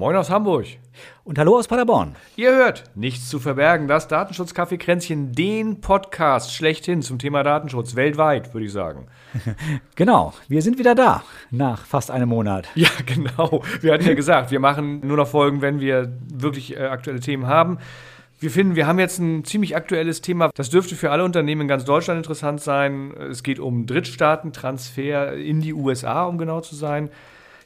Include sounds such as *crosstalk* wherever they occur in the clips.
Moin aus Hamburg. Und hallo aus Paderborn. Ihr hört Nichts zu verbergen, das Datenschutz-Kaffeekränzchen, den Podcast schlechthin zum Thema Datenschutz weltweit, würde ich sagen. *laughs* genau, wir sind wieder da nach fast einem Monat. Ja, genau. Wir hatten ja gesagt, wir machen nur noch Folgen, wenn wir wirklich äh, aktuelle Themen haben. Wir finden, wir haben jetzt ein ziemlich aktuelles Thema. Das dürfte für alle Unternehmen in ganz Deutschland interessant sein. Es geht um Drittstaatentransfer in die USA, um genau zu sein.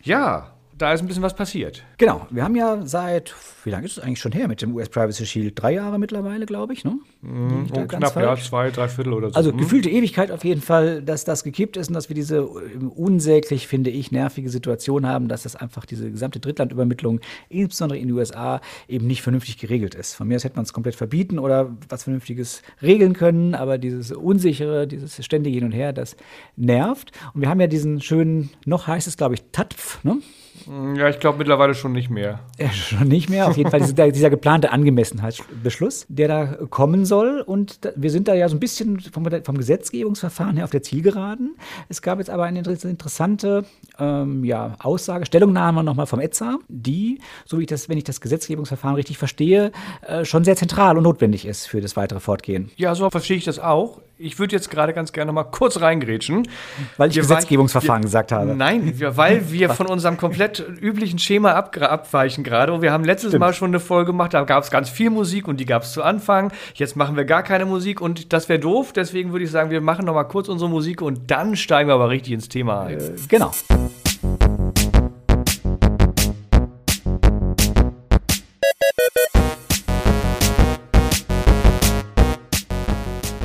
Ja, da ist ein bisschen was passiert. Genau, wir haben ja seit, wie lange ist es eigentlich schon her mit dem US Privacy Shield? Drei Jahre mittlerweile, glaube ich, ne? Mm, oh, knapp, ja, zwei, drei Viertel oder so. Also hm. gefühlte Ewigkeit auf jeden Fall, dass das gekippt ist und dass wir diese äh, unsäglich, finde ich, nervige Situation haben, dass das einfach diese gesamte Drittlandübermittlung, insbesondere in den USA, eben nicht vernünftig geregelt ist. Von mir aus hätte man es komplett verbieten oder was Vernünftiges regeln können, aber dieses unsichere, dieses ständige Hin und Her, das nervt. Und wir haben ja diesen schönen, noch heißt es, glaube ich, TATF, ne? Ja, ich glaube mittlerweile schon nicht mehr. Ja, schon nicht mehr. Auf jeden Fall dieser, dieser, geplante Angemessenheitsbeschluss, der da kommen soll. Und da, wir sind da ja so ein bisschen vom, vom, Gesetzgebungsverfahren her auf der Zielgeraden. Es gab jetzt aber eine interessante ähm, ja, Aussage, Stellungnahme nochmal vom ETSA, die, so wie ich das, wenn ich das Gesetzgebungsverfahren richtig verstehe, äh, schon sehr zentral und notwendig ist für das weitere Fortgehen. Ja, so verstehe ich das auch. Ich würde jetzt gerade ganz gerne mal kurz reingrätschen. Weil ich wir, Gesetzgebungsverfahren wir, gesagt habe. Nein, wir, weil wir *laughs* von unserem komplett üblichen Schema ab, abweichen gerade. Und wir haben letztes Stimmt. Mal schon eine Folge gemacht, da gab es ganz viel Musik und die gab es zu Anfang. Jetzt machen wir gar keine Musik und das wäre doof. Deswegen würde ich sagen, wir machen noch mal kurz unsere Musik und dann steigen wir aber richtig ins Thema ein. Äh, genau.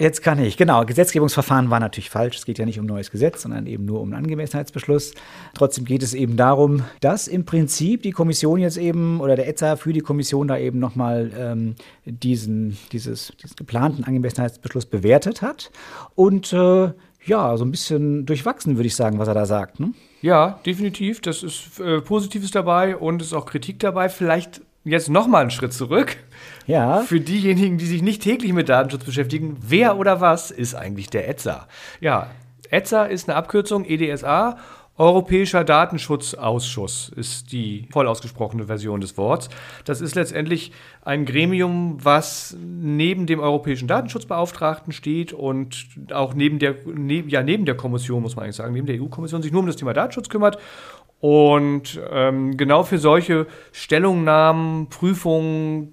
Jetzt kann ich, genau. Gesetzgebungsverfahren war natürlich falsch. Es geht ja nicht um neues Gesetz, sondern eben nur um einen Angemessenheitsbeschluss. Trotzdem geht es eben darum, dass im Prinzip die Kommission jetzt eben oder der ETSA für die Kommission da eben nochmal ähm, diesen, dieses, diesen geplanten Angemessenheitsbeschluss bewertet hat. Und äh, ja, so ein bisschen durchwachsen, würde ich sagen, was er da sagt. Ne? Ja, definitiv. Das ist äh, Positives dabei und ist auch Kritik dabei. Vielleicht jetzt nochmal einen Schritt zurück. Ja. Für diejenigen, die sich nicht täglich mit Datenschutz beschäftigen, wer oder was ist eigentlich der ETSA? Ja, ETSA ist eine Abkürzung, EDSA. Europäischer Datenschutzausschuss ist die voll ausgesprochene Version des Wortes. Das ist letztendlich ein Gremium, was neben dem Europäischen Datenschutzbeauftragten steht und auch neben der, ne, ja, neben der Kommission, muss man eigentlich sagen, neben der EU-Kommission sich nur um das Thema Datenschutz kümmert und ähm, genau für solche Stellungnahmen, Prüfungen,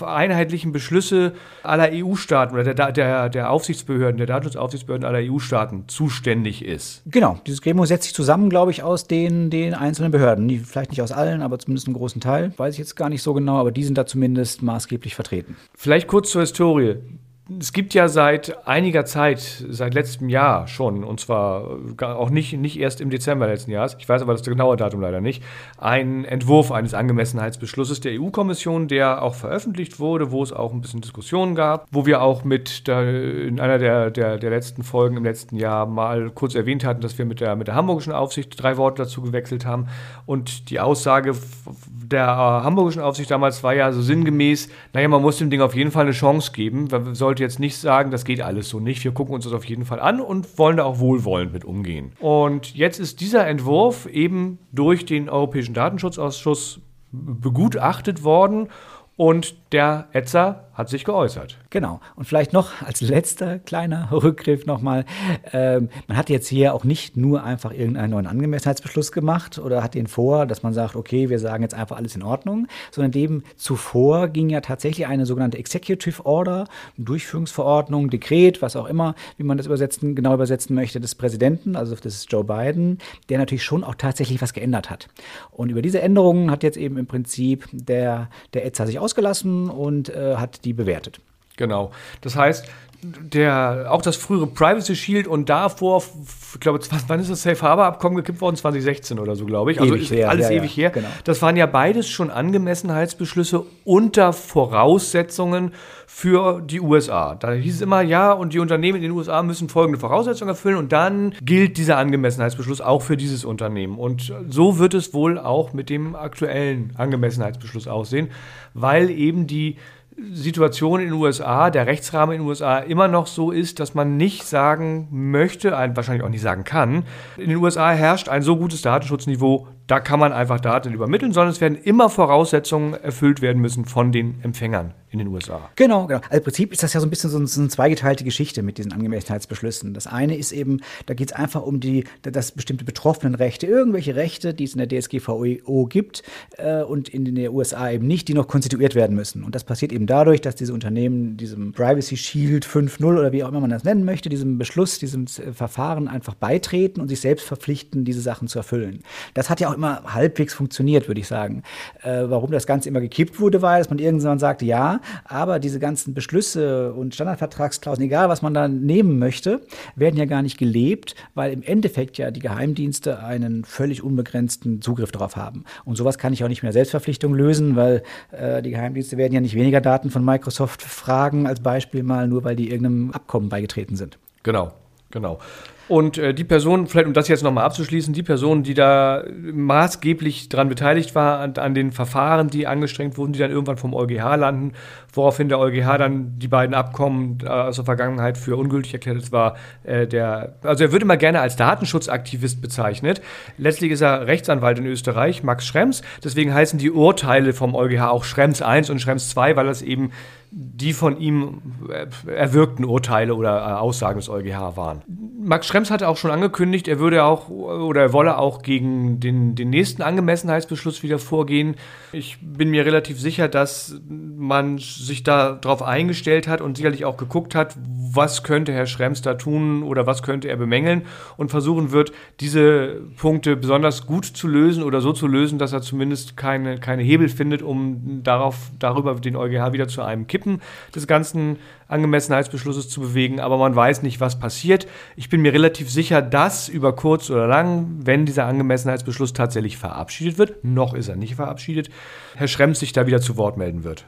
einheitlichen Beschlüsse aller EU-Staaten oder der, der, der Aufsichtsbehörden, der Datenschutzaufsichtsbehörden aller EU-Staaten zuständig ist. Genau, dieses Gremium setzt sich zusammen, glaube ich, aus den, den einzelnen Behörden. Vielleicht nicht aus allen, aber zumindest einen großen Teil. Weiß ich jetzt gar nicht so genau, aber die sind da zumindest maßgeblich vertreten. Vielleicht kurz zur Historie es gibt ja seit einiger Zeit, seit letztem Jahr schon, und zwar auch nicht, nicht erst im Dezember letzten Jahres, ich weiß aber das genaue Datum leider nicht, einen Entwurf eines Angemessenheitsbeschlusses der EU-Kommission, der auch veröffentlicht wurde, wo es auch ein bisschen Diskussionen gab, wo wir auch mit der, in einer der, der, der letzten Folgen im letzten Jahr mal kurz erwähnt hatten, dass wir mit der, mit der hamburgischen Aufsicht drei Worte dazu gewechselt haben. Und die Aussage der hamburgischen Aufsicht damals war ja so sinngemäß, naja, man muss dem Ding auf jeden Fall eine Chance geben. Man sollte jetzt nicht sagen, das geht alles so nicht. Wir gucken uns das auf jeden Fall an und wollen da auch wohlwollend mit umgehen. Und jetzt ist dieser Entwurf eben durch den Europäischen Datenschutzausschuss begutachtet worden und der Etzer hat sich geäußert. Genau. Und vielleicht noch als letzter kleiner *laughs* Rückgriff nochmal. Ähm, man hat jetzt hier auch nicht nur einfach irgendeinen neuen Angemessenheitsbeschluss gemacht oder hat den vor, dass man sagt, okay, wir sagen jetzt einfach alles in Ordnung, sondern dem zuvor ging ja tatsächlich eine sogenannte Executive Order, Durchführungsverordnung, Dekret, was auch immer, wie man das übersetzen, genau übersetzen möchte, des Präsidenten, also das ist Joe Biden, der natürlich schon auch tatsächlich was geändert hat. Und über diese Änderungen hat jetzt eben im Prinzip der, der ETSA sich ausgelassen und äh, hat die bewertet. Genau. Das heißt, der, auch das frühere Privacy Shield und davor, ich glaube, wann ist das Safe Harbor Abkommen gekippt worden? 2016 oder so, glaube ich. Also ewig her, alles ja, ewig her. genau. Das waren ja beides schon Angemessenheitsbeschlüsse unter Voraussetzungen für die USA. Da hieß es immer, ja, und die Unternehmen in den USA müssen folgende Voraussetzungen erfüllen und dann gilt dieser Angemessenheitsbeschluss auch für dieses Unternehmen. Und so wird es wohl auch mit dem aktuellen Angemessenheitsbeschluss aussehen, weil eben die Situation in den USA, der Rechtsrahmen in den USA immer noch so ist, dass man nicht sagen möchte, wahrscheinlich auch nicht sagen kann, in den USA herrscht ein so gutes Datenschutzniveau, da kann man einfach Daten übermitteln, sondern es werden immer Voraussetzungen erfüllt werden müssen von den Empfängern in den USA. Genau, genau. Also im Prinzip ist das ja so ein bisschen so, eine zweigeteilte Geschichte mit diesen Angemessenheitsbeschlüssen. Das eine ist eben, da geht es einfach um die, das bestimmte betroffenen Rechte, irgendwelche Rechte, die es in der DSGVO gibt äh, und in den USA eben nicht, die noch konstituiert werden müssen. Und das passiert eben dadurch, dass diese Unternehmen diesem Privacy Shield 5.0 oder wie auch immer man das nennen möchte, diesem Beschluss, diesem Verfahren einfach beitreten und sich selbst verpflichten, diese Sachen zu erfüllen. Das hat ja auch immer halbwegs funktioniert, würde ich sagen. Äh, warum das Ganze immer gekippt wurde, war, dass man irgendwann sagte, ja, aber diese ganzen Beschlüsse und Standardvertragsklauseln, egal was man da nehmen möchte, werden ja gar nicht gelebt, weil im Endeffekt ja die Geheimdienste einen völlig unbegrenzten Zugriff darauf haben. Und sowas kann ich auch nicht mehr Selbstverpflichtung lösen, weil äh, die Geheimdienste werden ja nicht weniger Daten von Microsoft fragen, als Beispiel mal, nur weil die irgendeinem Abkommen beigetreten sind. Genau, genau. Und äh, die Person, vielleicht um das jetzt nochmal abzuschließen, die Person, die da maßgeblich daran beteiligt war, an, an, den Verfahren, die angestrengt wurden, die dann irgendwann vom EuGH landen, woraufhin der EuGH dann die beiden Abkommen äh, aus der Vergangenheit für ungültig erklärt hat, war äh, der, also er wird immer gerne als Datenschutzaktivist bezeichnet. Letztlich ist er Rechtsanwalt in Österreich, Max Schrems. Deswegen heißen die Urteile vom EuGH auch Schrems 1 und Schrems 2, weil das eben die von ihm äh, erwirkten Urteile oder äh, Aussagen des EuGH waren. Max Schrems hatte auch schon angekündigt, er würde auch oder er wolle auch gegen den, den nächsten Angemessenheitsbeschluss wieder vorgehen. Ich bin mir relativ sicher, dass man sich darauf eingestellt hat und sicherlich auch geguckt hat, was könnte Herr Schrems da tun oder was könnte er bemängeln und versuchen wird, diese Punkte besonders gut zu lösen oder so zu lösen, dass er zumindest keine, keine Hebel findet, um darauf, darüber den EuGH wieder zu einem Kippen des ganzen Angemessenheitsbeschlusses zu bewegen, aber man weiß nicht, was passiert. Ich bin mir relativ sicher, dass über kurz oder lang, wenn dieser Angemessenheitsbeschluss tatsächlich verabschiedet wird, noch ist er nicht verabschiedet, Herr Schrems sich da wieder zu Wort melden wird.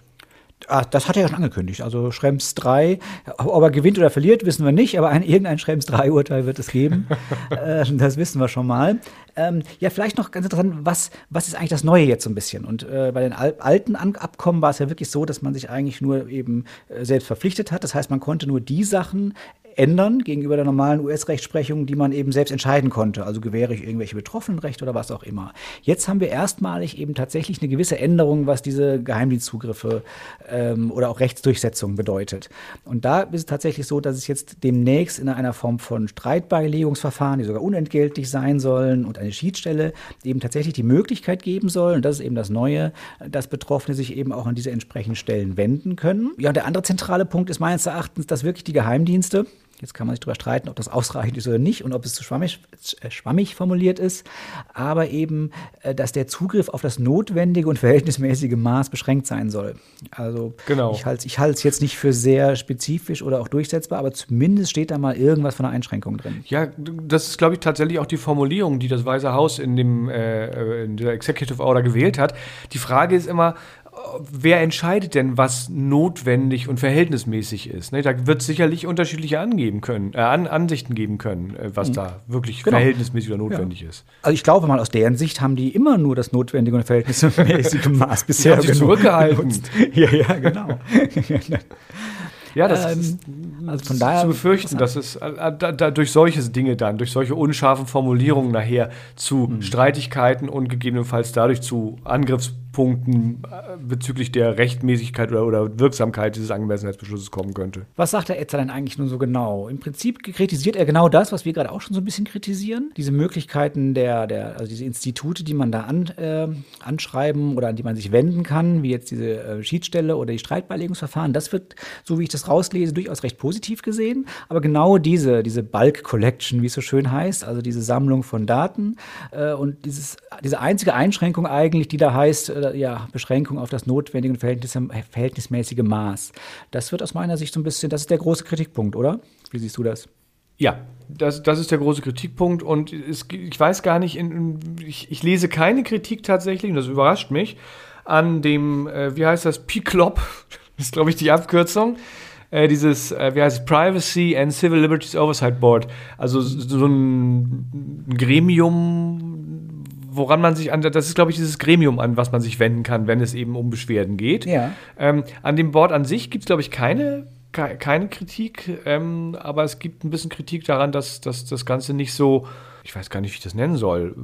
Ah, das hat er ja schon angekündigt. Also Schrems 3, ob er gewinnt oder verliert, wissen wir nicht, aber ein, irgendein Schrems 3-Urteil wird es geben. *laughs* äh, das wissen wir schon mal. Ähm, ja, vielleicht noch ganz interessant, was, was ist eigentlich das Neue jetzt so ein bisschen? Und äh, bei den Al alten An Abkommen war es ja wirklich so, dass man sich eigentlich nur eben äh, selbst verpflichtet hat. Das heißt, man konnte nur die Sachen ändern gegenüber der normalen US-Rechtsprechung, die man eben selbst entscheiden konnte. Also gewähre ich irgendwelche Betroffenenrechte oder was auch immer. Jetzt haben wir erstmalig eben tatsächlich eine gewisse Änderung, was diese Geheimdienstzugriffe ähm, oder auch Rechtsdurchsetzung bedeutet. Und da ist es tatsächlich so, dass es jetzt demnächst in einer Form von Streitbeilegungsverfahren, die sogar unentgeltlich sein sollen, und eine Schiedsstelle eben tatsächlich die Möglichkeit geben soll, und das ist eben das Neue, dass Betroffene sich eben auch an diese entsprechenden Stellen wenden können. Ja, und der andere zentrale Punkt ist meines Erachtens, dass wirklich die Geheimdienste Jetzt kann man sich darüber streiten, ob das ausreichend ist oder nicht und ob es zu schwammig, äh, schwammig formuliert ist, aber eben, äh, dass der Zugriff auf das notwendige und verhältnismäßige Maß beschränkt sein soll. Also genau. ich halte es jetzt nicht für sehr spezifisch oder auch durchsetzbar, aber zumindest steht da mal irgendwas von einer Einschränkung drin. Ja, das ist, glaube ich, tatsächlich auch die Formulierung, die das Weiße Haus in, dem, äh, in der Executive Order gewählt hat. Die Frage ist immer, wer entscheidet denn, was notwendig und verhältnismäßig ist? Ne? Da wird es sicherlich unterschiedliche angeben können, äh, An Ansichten geben können, äh, was mhm. da wirklich genau. verhältnismäßig oder notwendig ja. ist. Also ich glaube mal, aus deren Sicht haben die immer nur das notwendige und verhältnismäßige *laughs* Maß bisher haben sich zurückgehalten. *laughs* Ja, ja, genau. Ja, das ähm, ist also von daher zu befürchten, dass es äh, da, da, durch solche Dinge dann, durch solche unscharfen Formulierungen nachher zu mhm. Streitigkeiten und gegebenenfalls dadurch zu Angriffspunkten äh, bezüglich der Rechtmäßigkeit oder, oder Wirksamkeit dieses Angemessenheitsbeschlusses kommen könnte. Was sagt der Etzer denn eigentlich nun so genau? Im Prinzip kritisiert er genau das, was wir gerade auch schon so ein bisschen kritisieren. Diese Möglichkeiten der, der also diese Institute, die man da an, äh, anschreiben oder an die man sich wenden kann, wie jetzt diese äh, Schiedsstelle oder die Streitbeilegungsverfahren, das wird, so wie ich das rauslese, durchaus recht positiv gesehen. Aber genau diese, diese Bulk Collection, wie es so schön heißt, also diese Sammlung von Daten äh, und dieses, diese einzige Einschränkung eigentlich, die da heißt, ja, Beschränkung auf das notwendige und verhältnis verhältnismäßige Maß. Das wird aus meiner Sicht so ein bisschen, das ist der große Kritikpunkt, oder? Wie siehst du das? Ja, das, das ist der große Kritikpunkt und es, ich weiß gar nicht, in, ich, ich, lese keine Kritik tatsächlich, und das überrascht mich, an dem, äh, wie heißt das, PCLOP, *laughs* das ist glaube ich die Abkürzung, äh, dieses, äh, wie heißt es, Privacy and Civil Liberties Oversight Board, also so ein Gremium, woran man sich an, das ist, glaube ich, dieses Gremium, an was man sich wenden kann, wenn es eben um Beschwerden geht. Ja. Ähm, an dem Board an sich gibt es, glaube ich, keine keine Kritik, ähm, aber es gibt ein bisschen Kritik daran, dass, dass das Ganze nicht so, ich weiß gar nicht, wie ich das nennen soll,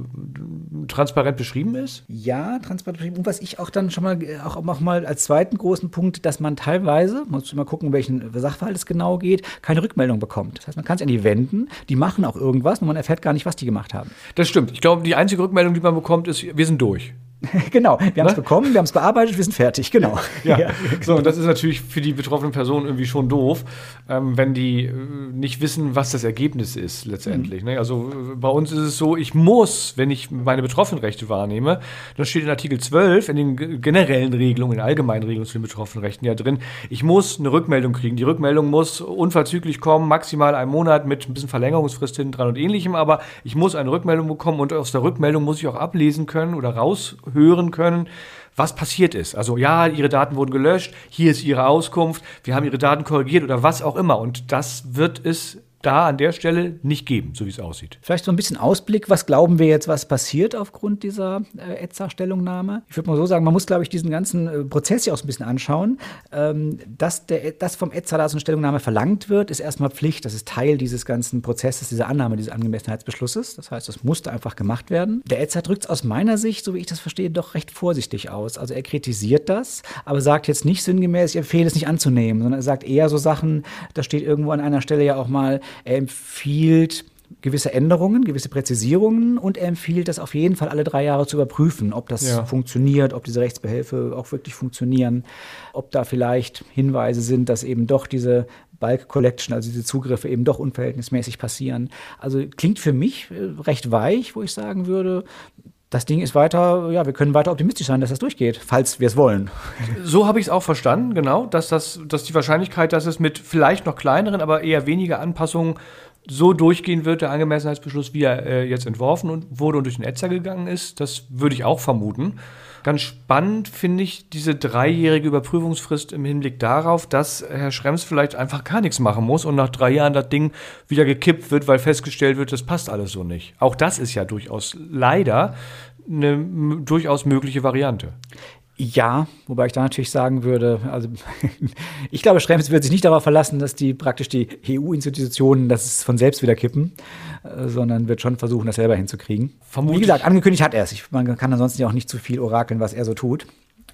transparent beschrieben ist? Ja, transparent beschrieben. Und was ich auch dann schon mal, auch, auch mal als zweiten großen Punkt, dass man teilweise, muss mal gucken, welchen Sachverhalt es genau geht, keine Rückmeldung bekommt. Das heißt, man kann es an die wenden, die machen auch irgendwas und man erfährt gar nicht, was die gemacht haben. Das stimmt. Ich glaube, die einzige Rückmeldung, die man bekommt, ist, wir sind durch. *laughs* genau, wir haben es ne? bekommen, wir haben es bearbeitet, wir sind fertig, genau. Ja. *laughs* ja. So, und das ist natürlich für die betroffenen Personen irgendwie schon doof, ähm, wenn die äh, nicht wissen, was das Ergebnis ist letztendlich. Mhm. Ne? Also äh, bei uns ist es so, ich muss, wenn ich meine Betroffenenrechte wahrnehme, das steht in Artikel 12, in den generellen Regelungen, in den allgemeinen Regelungen zu den Betroffenenrechten ja drin, ich muss eine Rückmeldung kriegen. Die Rückmeldung muss unverzüglich kommen, maximal einen Monat mit ein bisschen Verlängerungsfrist hinten dran und ähnlichem, aber ich muss eine Rückmeldung bekommen und aus der Rückmeldung muss ich auch ablesen können oder raus hören können, was passiert ist. Also ja, Ihre Daten wurden gelöscht, hier ist Ihre Auskunft, wir haben Ihre Daten korrigiert oder was auch immer. Und das wird es da an der Stelle nicht geben, so wie es aussieht. Vielleicht so ein bisschen Ausblick, was glauben wir jetzt, was passiert aufgrund dieser äh, ETSA-Stellungnahme? Ich würde mal so sagen, man muss, glaube ich, diesen ganzen äh, Prozess hier auch ein bisschen anschauen. Ähm, dass, der, dass vom ETSA da so eine Stellungnahme verlangt wird, ist erstmal Pflicht. Das ist Teil dieses ganzen Prozesses, dieser Annahme dieses Angemessenheitsbeschlusses. Das heißt, das musste einfach gemacht werden. Der ETSA drückt es aus meiner Sicht, so wie ich das verstehe, doch recht vorsichtig aus. Also er kritisiert das, aber sagt jetzt nicht sinngemäß, ich empfehle es nicht anzunehmen, sondern er sagt eher so Sachen, da steht irgendwo an einer Stelle ja auch mal, er empfiehlt gewisse Änderungen, gewisse Präzisierungen und er empfiehlt das auf jeden Fall alle drei Jahre zu überprüfen, ob das ja. funktioniert, ob diese Rechtsbehelfe auch wirklich funktionieren, ob da vielleicht Hinweise sind, dass eben doch diese Bulk Collection, also diese Zugriffe eben doch unverhältnismäßig passieren. Also klingt für mich äh, recht weich, wo ich sagen würde, das Ding ist weiter, ja, wir können weiter optimistisch sein, dass das durchgeht, falls wir es wollen. *laughs* So habe ich es auch verstanden, genau, dass, das, dass die Wahrscheinlichkeit, dass es mit vielleicht noch kleineren, aber eher weniger Anpassungen so durchgehen wird, der Angemessenheitsbeschluss, wie er äh, jetzt entworfen und wurde und durch den Etzer gegangen ist, das würde ich auch vermuten. Ganz spannend finde ich diese dreijährige Überprüfungsfrist im Hinblick darauf, dass Herr Schrems vielleicht einfach gar nichts machen muss und nach drei Jahren das Ding wieder gekippt wird, weil festgestellt wird, das passt alles so nicht. Auch das ist ja durchaus leider eine durchaus mögliche Variante. Ja, wobei ich da natürlich sagen würde, also *laughs* ich glaube, Schrems wird sich nicht darauf verlassen, dass die praktisch die EU-Institutionen das von selbst wieder kippen, äh, sondern wird schon versuchen, das selber hinzukriegen. Vermutlich. Wie gesagt, angekündigt hat er es. Man kann ansonsten ja auch nicht zu viel orakeln, was er so tut.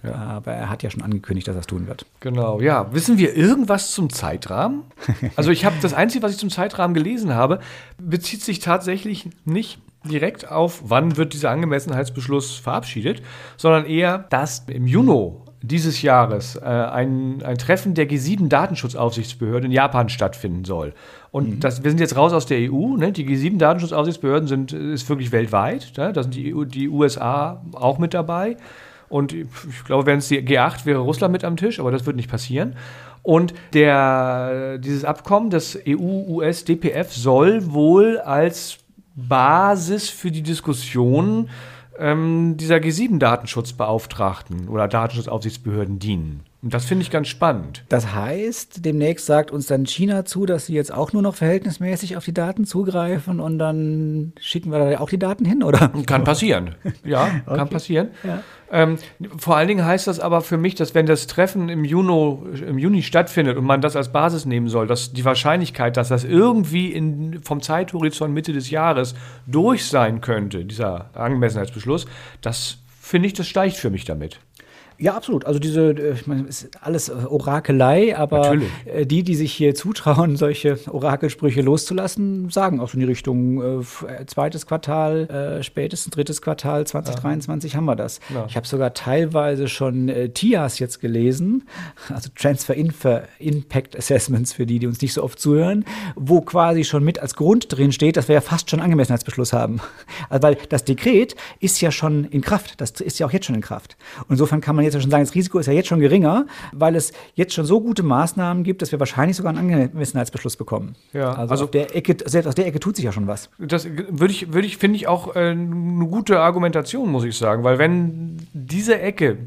Ja. Aber er hat ja schon angekündigt, dass er es tun wird. Genau, ja. Wissen wir irgendwas zum Zeitrahmen? *laughs* Also ich habe das Einzige, was ich zum Zeitrahmen gelesen habe, bezieht sich tatsächlich nicht direkt auf, wann wird dieser Angemessenheitsbeschluss verabschiedet, sondern eher, dass im Juni dieses Jahres äh, ein, ein Treffen der G7-Datenschutzaufsichtsbehörde in Japan stattfinden soll. Und mhm. das, wir sind jetzt raus aus der EU. Ne? Die G7-Datenschutzaufsichtsbehörden sind ist wirklich weltweit. Ne? Da sind die, EU, die USA auch mit dabei. Und ich glaube, wenn es die G8 wäre Russland mit am Tisch, aber das wird nicht passieren. Und der, dieses Abkommen, das EU-US-DPF, soll wohl als Basis für die Diskussion ähm, dieser G7-Datenschutzbeauftragten oder Datenschutzaufsichtsbehörden dienen. Und das finde ich ganz spannend. Das heißt, demnächst sagt uns dann China zu, dass sie jetzt auch nur noch verhältnismäßig auf die Daten zugreifen und dann schicken wir da auch die Daten hin, oder? Kann passieren. Ja, *laughs* okay. kann passieren. Ja. Ähm, vor allen Dingen heißt das aber für mich, dass wenn das Treffen im Juni, im Juni stattfindet und man das als Basis nehmen soll, dass die Wahrscheinlichkeit, dass das irgendwie in, vom Zeithorizont Mitte des Jahres durch sein könnte, dieser Angemessenheitsbeschluss, das finde ich, das steigt für mich damit. Ja, absolut. Also diese, äh, ich meine, ist alles äh, Orakelei, aber Natürlich. äh, die, die sich hier zutrauen, *laughs* solche Orakelsprüche loszulassen, sagen auch so in die Richtung äh, zweites Quartal, äh, spätestens drittes Quartal 2023 haben wir das. Ja. Ich habe sogar teilweise schon äh, TIAs jetzt gelesen, *laughs* also Transfer Infer Impact Assessments für die, die uns nicht so oft zuhören, wo quasi schon mit als Grund drin steht, dass wir ja fast schon Angemessenheitsbeschluss haben. *laughs* Also weil das Dekret ist ja schon in Kraft, das ist ja auch jetzt schon in Kraft. Und insofern kann man jetzt ja schon sagen, das Risiko ist ja jetzt schon geringer, weil es jetzt schon so gute Maßnahmen gibt, dass wir wahrscheinlich sogar einen Angemessenheitsbeschluss bekommen. Ja, also, also- auf der Ecke, selbst aus der Ecke tut sich ja schon was. Das würde ich, würde ich, finde ich auch äh, eine gute Argumentation, muss ich sagen, weil wenn diese Ecke,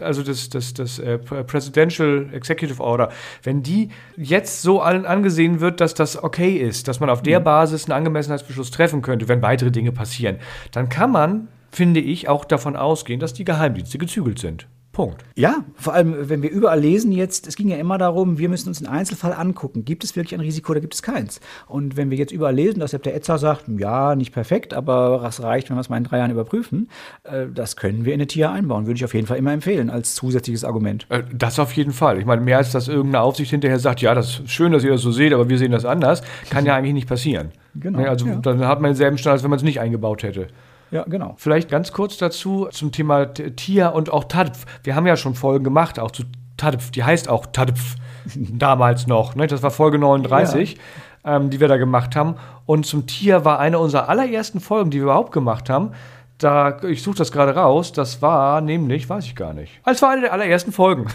also das, das, das äh, Presidential Executive Order, wenn die jetzt so allen angesehen wird, dass das okay ist, dass man auf der Basis einen Angemessenheitsbeschluss treffen könnte, wenn weitere Dinge passieren, dann kann man, finde ich, auch davon ausgehen, dass die Geheimdienste gezügelt sind. Punkt. Ja, vor allem, wenn wir überall lesen jetzt, es ging ja immer darum, wir müssen uns den Einzelfall angucken. Gibt es wirklich ein Risiko oder gibt es keins? Und wenn wir jetzt überall lesen, dass der Etzer sagt, ja, nicht perfekt, aber das reicht, wenn wir es mal in drei Jahren überprüfen, äh, das können wir in eine TIA einbauen. Würde ich auf jeden Fall immer empfehlen, als zusätzliches Argument. Äh, Das auf jeden Fall. Ich meine, mehr als dass irgendeine Aufsicht hinterher sagt, ja, das ist schön, dass ihr das so seht, aber wir sehen das anders, kann ja *laughs* eigentlich nicht passieren. Genau, Ne, Also ja. dann hat man denselben Stand, als wenn man es nicht eingebaut hätte. Ja, genau. Vielleicht ganz kurz dazu zum Thema T- TIA und auch TADPF. Wir haben ja schon Folgen gemacht, auch zu TADPF. Die heißt auch TADPF *laughs* damals noch. Ne? Das war Folge 39, ähm, die wir da gemacht haben. Und zum TIA war eine unserer allerersten Folgen, die wir überhaupt gemacht haben. Da, ich suche das gerade raus, das war nämlich, weiß ich gar nicht. Es war eine der allerersten Folgen.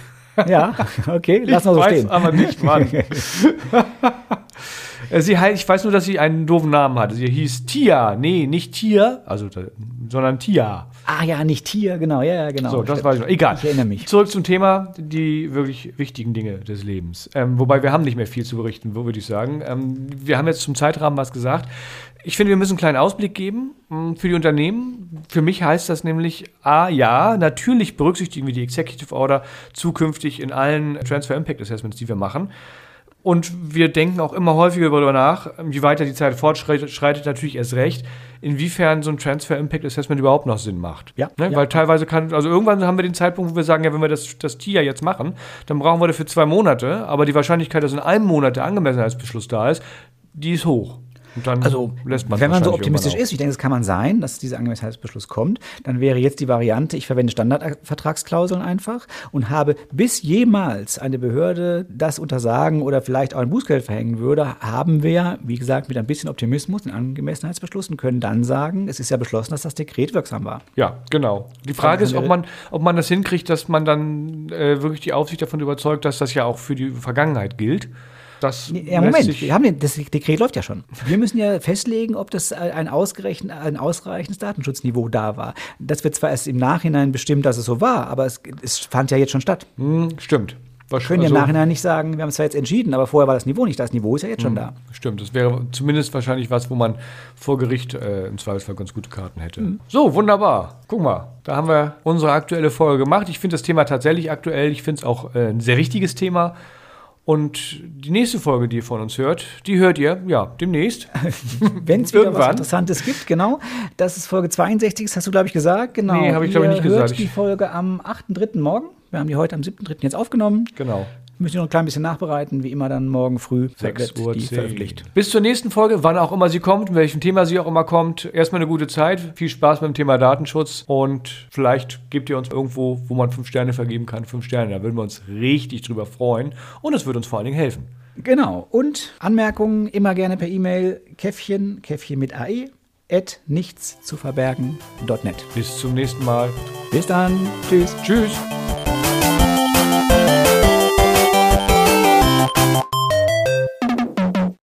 Ja, *laughs* okay, lass mal so ich weiß stehen. aber nicht wann. *laughs* Äh, sie heißt, ich weiß nur, dass sie einen doofen Namen hatte. Sie hieß Tia. Nee, nicht Tier, also, sondern Tia. Ah ja, nicht Tier, genau, ja, ja, genau. So, das weiß ich noch. Egal. Ich erinnere mich. Zurück zum Thema, die wirklich wichtigen Dinge des Lebens. Ähm, wobei wir haben nicht mehr viel zu berichten, würde ich sagen. Ähm, wir haben jetzt zum Zeitrahmen was gesagt. Ich finde, wir müssen einen kleinen Ausblick geben mh, für die Unternehmen. Für mich heißt das nämlich, A, ja, natürlich berücksichtigen wir die Executive Order zukünftig in allen Transfer Impact Assessments, die wir machen. Und wir denken auch immer häufiger darüber nach, je weiter die Zeit fortschreitet, schreitet natürlich erst recht, inwiefern so ein Transfer Impact Assessment überhaupt noch Sinn macht. Ja, Ne? ja. Weil teilweise kann, also irgendwann haben wir den Zeitpunkt, wo wir sagen, ja, wenn wir das, das TIA jetzt machen, dann brauchen wir dafür zwei Monate, aber die Wahrscheinlichkeit, dass in einem Monat der Angemessenheitsbeschluss da ist, die ist hoch. Und dann Also, wenn man so optimistisch ist, ich denke, das kann man sein, dass dieser Angemessenheitsbeschluss kommt, dann wäre jetzt die Variante, ich verwende Standardvertragsklauseln einfach und habe bis jemals eine Behörde das untersagen oder vielleicht auch ein Bußgeld verhängen würde, haben wir, wie gesagt, mit ein bisschen Optimismus den Angemessenheitsbeschluss und können dann sagen, es ist ja beschlossen, dass das Dekret wirksam war. Ja, genau. Die Frage ist, ob man, ob man das hinkriegt, dass man dann äh, wirklich die Aufsicht davon überzeugt, dass das ja auch für die Vergangenheit gilt. Das Ja, Moment, wir haben den, das Dekret läuft ja schon. Wir müssen ja festlegen, ob das ein, ausgerechnet, ein ausreichendes Datenschutzniveau da war. Das wird zwar erst im Nachhinein bestimmt, dass es so war, aber es, es fand ja jetzt schon statt. Hm, stimmt. Wir können ja Also- im Nachhinein nicht sagen, wir haben es zwar jetzt entschieden, aber vorher war das Niveau nicht da. Das Niveau ist ja jetzt schon da. Stimmt, das wäre zumindest wahrscheinlich was, wo man vor Gericht äh, im Zweifelsfall ganz gute Karten hätte. Mhm. So, wunderbar. Guck mal, da haben wir unsere aktuelle Folge gemacht. Ich finde das Thema tatsächlich aktuell. Ich finde es auch äh, ein sehr wichtiges Thema. Und die nächste Folge, die ihr von uns hört, die hört ihr, ja, demnächst. *laughs* Wenn es wieder was. Interessantes gibt, genau. Das ist Folge 62, das hast du, glaube ich, gesagt. Genau. Nee, habe ich, glaub ich, nicht gesagt. Hört die Ich- Folge am 8.3. morgen. Wir haben die heute am 7.3. jetzt aufgenommen. Genau. Müssen noch ein klein bisschen nachbereiten, wie immer dann morgen früh 6 wird Uhr die 10. veröffentlicht. Bis zur nächsten Folge, wann auch immer sie kommt, mit welchem Thema sie auch immer kommt. Erstmal eine gute Zeit, viel Spaß beim Thema Datenschutz und vielleicht gebt ihr uns irgendwo, wo man fünf Sterne vergeben kann, fünf Sterne. Da würden wir uns richtig drüber freuen und es würde uns vor allen Dingen helfen. Genau. Und Anmerkungen immer gerne per E-Mail Käffchen, Käffchen mit AE, at nichts zu verbergen.net. Bis zum nächsten Mal. Bis dann. Tschüss. Tschüss. Thank you.